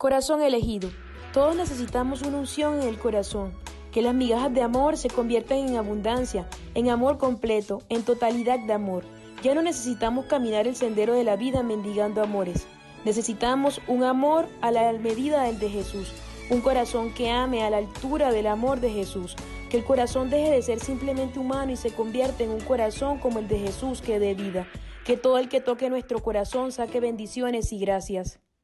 Corazón elegido. Todos necesitamos una unción en el corazón, que las migajas de amor se conviertan en abundancia, en amor completo, en totalidad de amor. Ya no necesitamos caminar el sendero de la vida mendigando amores. Necesitamos un amor a la medida del de Jesús, un corazón que ame a la altura del amor de Jesús, que el corazón deje de ser simplemente humano y se convierta en un corazón como el de Jesús que dé vida, que todo el que toque nuestro corazón saque bendiciones y gracias.